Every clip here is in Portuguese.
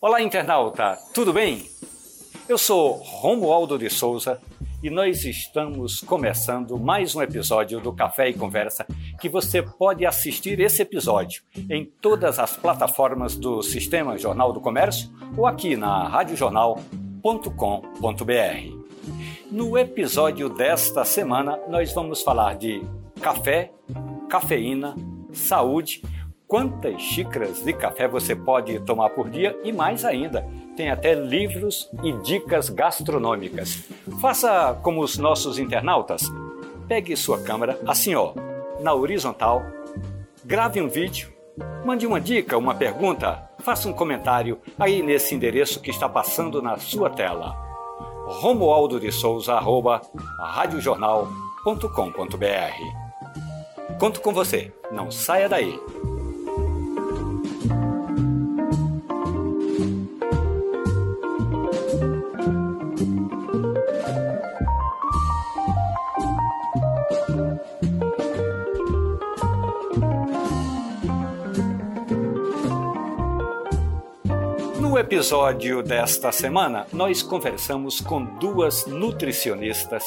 Olá, internauta, tudo bem? Eu sou Romualdo de Souza e nós estamos começando mais um episódio do Café e Conversa que você pode assistir esse episódio em todas as plataformas do Sistema Jornal do Comércio ou aqui na radiojornal.com.br. No episódio desta semana, nós vamos falar de café, cafeína, saúde quantas xícaras de café você pode tomar por dia e mais ainda, tem até livros e dicas gastronômicas. Faça como os nossos internautas. Pegue sua câmera assim, ó, na horizontal, grave um vídeo, mande uma dica, uma pergunta, faça um comentário aí nesse endereço que está passando na sua tela. Romualdo de Souza, arroba, radiojornal.com.br. Conto com você, não saia daí. Episódio desta semana, nós conversamos com duas nutricionistas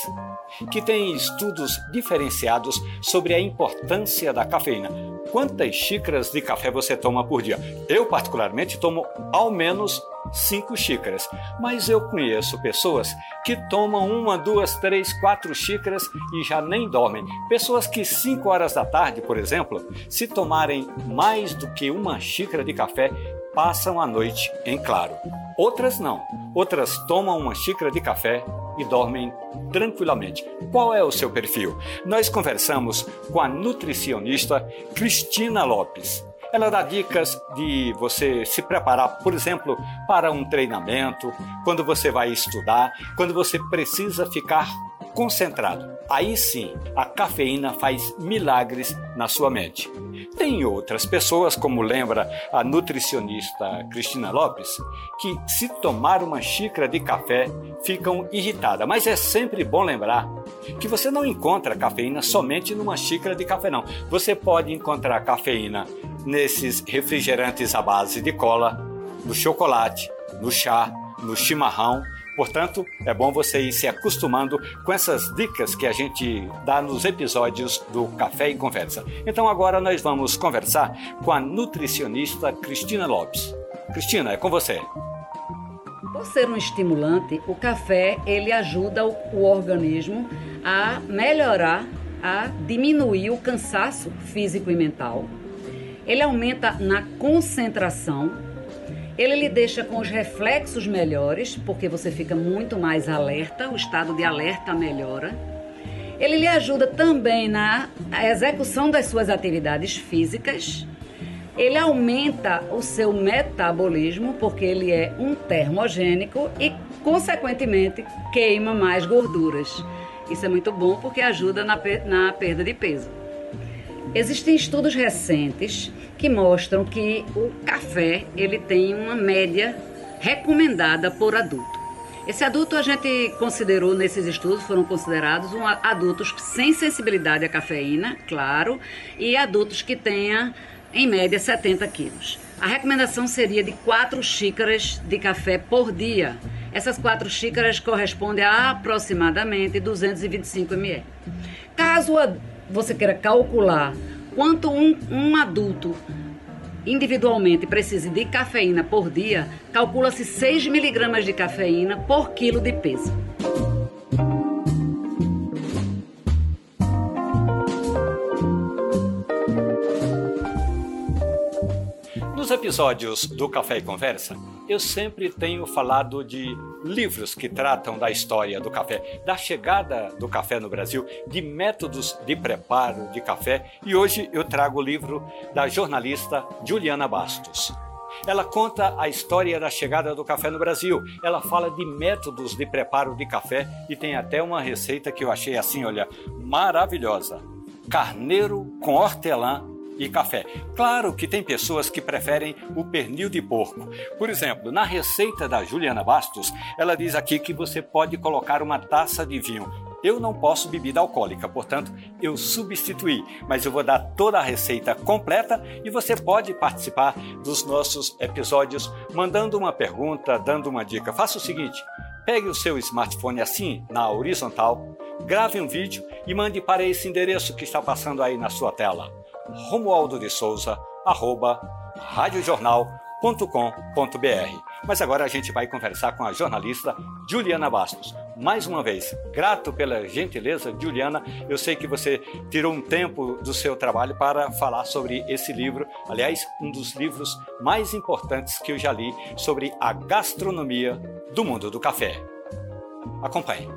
que têm estudos diferenciados sobre a importância da cafeína. Quantas xícaras de café você toma por dia? Eu, particularmente, tomo ao menos cinco xícaras, mas eu conheço pessoas que tomam uma, duas, três, quatro xícaras e já nem dormem. Pessoas que 5 horas da tarde, por exemplo, se tomarem mais do que uma xícara de café, passam a noite em claro. Outras não. Outras tomam uma xícara de café e dormem tranquilamente. Qual é o seu perfil? Nós conversamos com a nutricionista Cristina Lopes. Ela dá dicas de você se preparar, por exemplo, para um treinamento, quando você vai estudar, quando você precisa ficar concentrado. Aí sim, a cafeína faz milagres na sua mente. Tem outras pessoas, como lembra a nutricionista Cristina Lopes, que se tomar uma xícara de café ficam irritadas. Mas é sempre bom lembrar que você não encontra cafeína somente numa xícara de café, não. Você pode encontrar cafeína nesses refrigerantes à base de cola, no chocolate, no chá, no chimarrão Portanto, é bom você ir se acostumando com essas dicas que a gente dá nos episódios do Café e Conversa. Então agora nós vamos conversar com a nutricionista Cristina Lopes. Cristina, é com você. Por ser um estimulante, o café ele ajuda o, o organismo a melhorar, a diminuir o cansaço físico e mental. Ele aumenta na concentração ele lhe deixa com os reflexos melhores, porque você fica muito mais alerta, o estado de alerta melhora. Ele lhe ajuda também na execução das suas atividades físicas. Ele aumenta o seu metabolismo, porque ele é um termogênico e, consequentemente, queima mais gorduras. Isso é muito bom porque ajuda na, perda de peso. Existem estudos recentes que mostram que o café ele tem uma média recomendada por adulto. Esse adulto a gente considerou nesses estudos foram considerados um, adultos sem sensibilidade à cafeína, claro, e adultos que tenha em média 70 quilos. A recomendação seria de 4 xícaras de café por dia. Essas 4 xícaras correspondem a aproximadamente 225 ml. Caso você queira calcular quanto um, um adulto individualmente precise de cafeína por dia, calcula-se 6 miligramas de cafeína por quilo de peso. Nos episódios do Café e Conversa, eu sempre tenho falado de livros que tratam da história do café, da chegada do café no Brasil, de métodos de preparo de café e hoje eu trago o livro da jornalista Juliana Bastos. Ela conta a história da chegada do café no Brasil. Ela fala de métodos de preparo de café e tem até uma receita que eu achei assim, olha, maravilhosa. Carneiro com hortelã e café. Claro que tem pessoas que preferem o pernil de porco. Por exemplo, na receita da Juliana Bastos, ela diz aqui que você pode colocar uma taça de vinho Eu não posso bebida alcoólica, portanto, eu substituí, mas eu vou dar toda a receita completa e você pode participar dos nossos episódios mandando uma pergunta, dando uma dica. Faça o seguinte: pegue o seu smartphone assim, na horizontal, grave um vídeo e mande para esse endereço que está passando aí na sua tela. Romualdo de Souza, arroba, radiojornal.com.br. Mas agora a gente vai conversar com a jornalista Juliana Bastos. Mais uma vez, grato pela gentileza, Juliana. Eu sei que você tirou um tempo do seu trabalho para falar sobre esse livro. Aliás, um dos livros mais importantes que eu já li sobre a gastronomia do mundo do café. Acompanhe.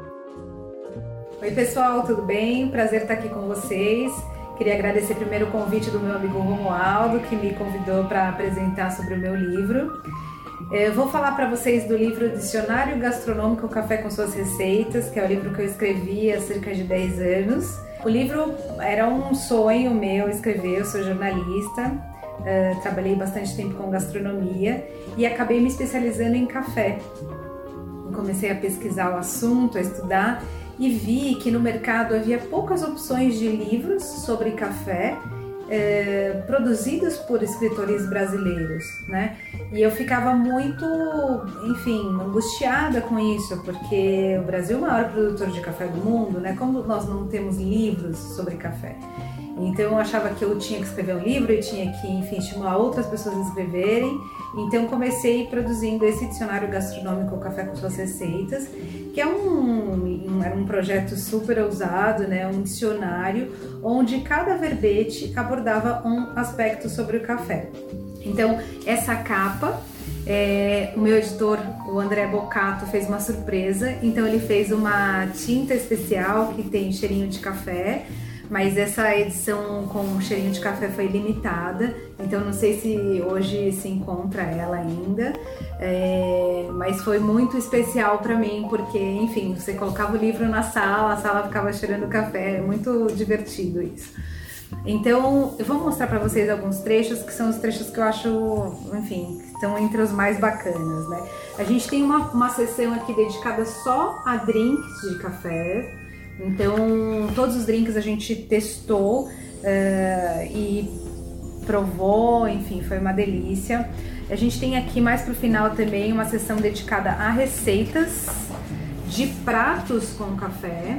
Oi, pessoal, tudo bem? Prazer estar aqui com vocês. Queria agradecer primeiro o convite do meu amigo Romualdo, que me convidou para apresentar sobre o meu livro. Eu vou falar para vocês do livro Dicionário Gastronômico Café com Suas Receitas, que é o livro que eu escrevi há cerca de 10 anos. O livro era um sonho meu escrever, eu sou jornalista, uh, trabalhei bastante tempo com gastronomia e acabei me especializando em café. Comecei a pesquisar o assunto, a estudar e vi que no mercado havia poucas opções de livros sobre café é, produzidos por escritores brasileiros, né? E eu ficava muito, enfim, angustiada com isso, porque o Brasil é o maior produtor de café do mundo, né? Como nós não temos livros sobre café? Então eu achava que eu tinha que escrever um livro e tinha que, enfim, estimular outras pessoas a escreverem. Então comecei produzindo esse dicionário gastronômico Café com suas receitas, que é um, um, um projeto super ousado, né? Um dicionário onde cada verbete abordava um aspecto sobre o café. Então essa capa é, o meu editor, o André Bocato, fez uma surpresa. Então ele fez uma tinta especial que tem cheirinho de café mas essa edição com cheirinho de café foi limitada, então não sei se hoje se encontra ela ainda, é, mas foi muito especial para mim porque, enfim, você colocava o livro na sala, a sala ficava cheirando café, é muito divertido isso. Então, eu vou mostrar para vocês alguns trechos que são os trechos que eu acho, enfim, estão entre os mais bacanas, né? A gente tem uma, uma sessão aqui dedicada só a drinks de café, então, todos os drinks a gente testou uh, e provou, enfim, foi uma delícia. A gente tem aqui mais pro final também uma sessão dedicada a receitas de pratos com café.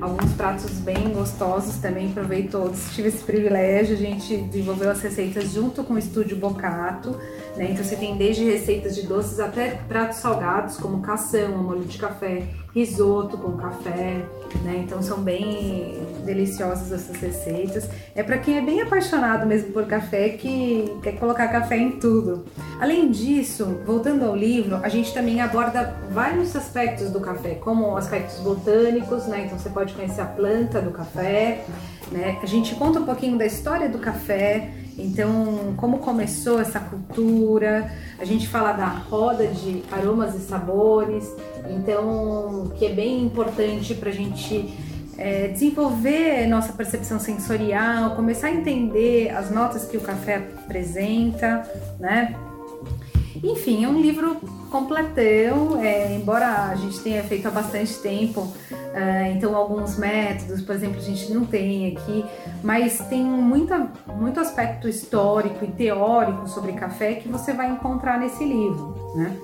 Alguns pratos bem gostosos também, provei todos. Tive esse privilégio, a gente desenvolveu as receitas junto com o Estúdio Bocato. Né? Então você tem desde receitas de doces até pratos salgados, como cação, molho de café, risoto com café, né? Então são bem deliciosas essas receitas. É para quem é bem apaixonado mesmo por café que quer colocar café em tudo. Além disso, voltando ao livro, a gente também aborda vários aspectos do café, como aspectos botânicos, né? Então você pode conhecer a planta do café, né? A gente conta um pouquinho da história do café, então, como começou essa cultura? A gente fala da roda de aromas e sabores, então, que é bem importante para a gente é, desenvolver nossa percepção sensorial, começar a entender as notas que o café apresenta, né? Enfim, é um livro completão, é, embora a gente tenha feito há bastante tempo, uh, então alguns métodos, por exemplo, a gente não tem aqui, mas tem muita, muito aspecto histórico e teórico sobre café que você vai encontrar nesse livro, né?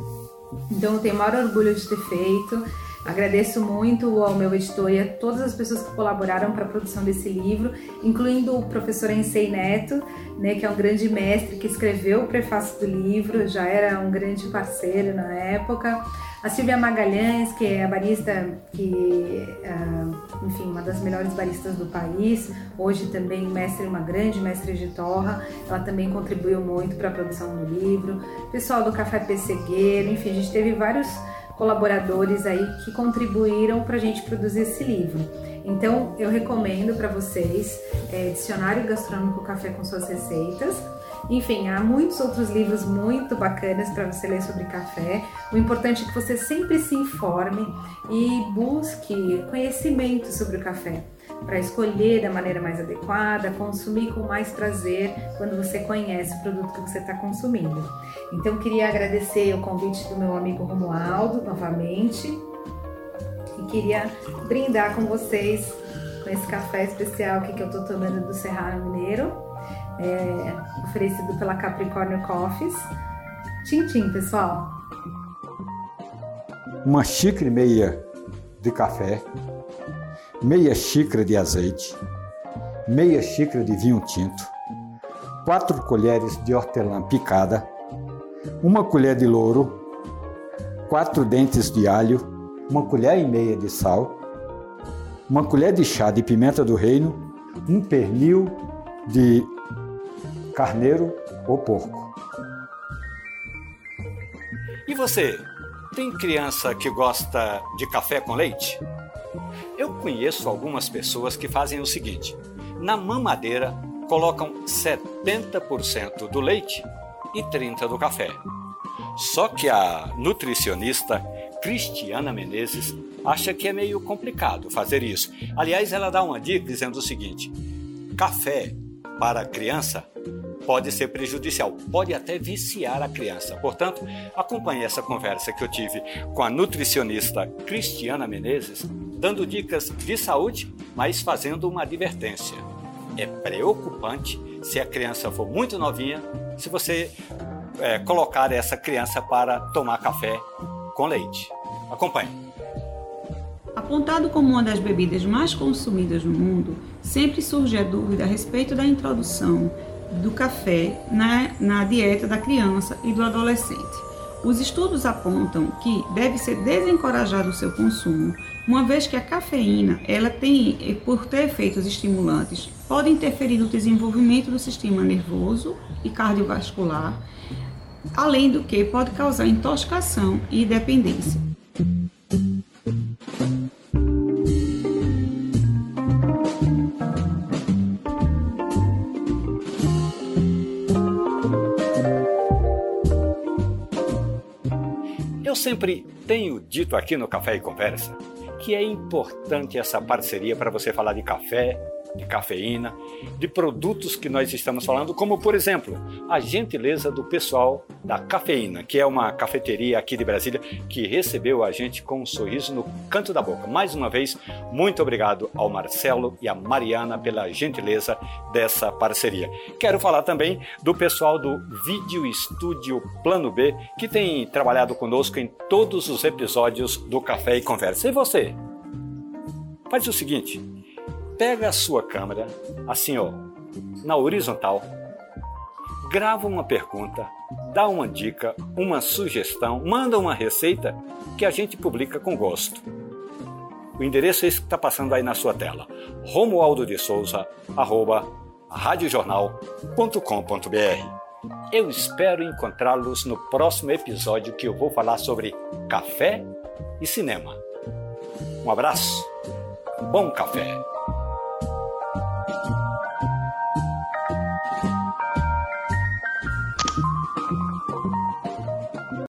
Então eu tenho o maior orgulho de ter feito. Agradeço muito ao meu editor e a todas as pessoas que colaboraram para a produção desse livro, incluindo o professor Ensei Neto, né, que é um grande mestre que escreveu o prefácio do livro, já era um grande parceiro na época. A Silvia Magalhães, que é a barista que, uh, enfim, uma das melhores baristas do país, hoje também mestre, uma grande mestre de torra, ela também contribuiu muito para a produção do livro. Pessoal do Café Pessegueiro, enfim, a gente teve vários colaboradores aí que contribuíram para a gente produzir esse livro. Então eu recomendo para vocês é, Dicionário Gastronômico Café com suas receitas. Enfim, há muitos outros livros muito bacanas para você ler sobre café. O importante é que você sempre se informe e busque conhecimento sobre o café para escolher da maneira mais adequada, consumir com mais prazer quando você conhece o produto que você está consumindo. Então, queria agradecer o convite do meu amigo Romualdo novamente queria brindar com vocês com esse café especial que eu tô tomando do Cerrado Mineiro, é, oferecido pela Capricórnio Coffees. Tchim, tchim, pessoal! Uma xícara e meia de café, meia xícara de azeite, meia xícara de vinho tinto, quatro colheres de hortelã picada, uma colher de louro, quatro dentes de alho, uma colher e meia de sal, uma colher de chá de pimenta do reino, um pernil de carneiro ou porco. E você, tem criança que gosta de café com leite? Conheço algumas pessoas que fazem o seguinte: na mamadeira colocam 70% do leite e 30% do café. Só que a nutricionista Cristiana Menezes acha que é meio complicado fazer isso. Aliás, ela dá uma dica dizendo o seguinte: café para criança pode ser prejudicial, pode até viciar a criança. Portanto, acompanhe essa conversa que eu tive com a nutricionista Cristiana Menezes, dando dicas de saúde, mas fazendo uma advertência. É preocupante se a criança for muito novinha, se você é, colocar essa criança para tomar café com leite. Acompanhe. Apontado como uma das bebidas mais consumidas no mundo, sempre surge a dúvida a respeito da introdução do café na, na dieta da criança e do adolescente. Os estudos apontam que deve ser desencorajado o seu consumo, uma vez que a cafeína, ela tem, por ter efeitos estimulantes, pode interferir no desenvolvimento do sistema nervoso e cardiovascular, além do que pode causar intoxicação e dependência. Eu sempre tenho dito aqui no Café e Conversa que é importante essa parceria para você falar de café, de cafeína, de produtos que nós estamos falando, como por exemplo, a gentileza do pessoal da Cafeína, que é uma cafeteria aqui de Brasília que recebeu a gente com um sorriso no canto da boca. Mais uma vez, muito obrigado ao Marcelo e à Mariana pela gentileza dessa parceria. Quero falar também do pessoal do Vídeo Estúdio Plano B, que tem trabalhado conosco em todos os episódios do Café e Conversa. E você? Faz o seguinte, pega a sua câmera, assim ó, na horizontal, grava uma pergunta, dá uma dica, uma sugestão, manda uma receita que a gente publica com gosto. O endereço é esse que está passando aí na sua tela: romualdo de Souza, arroba, radiojornal.com.br. Eu espero encontrá-los no próximo episódio que eu vou falar sobre café e cinema. Um abraço, bom café!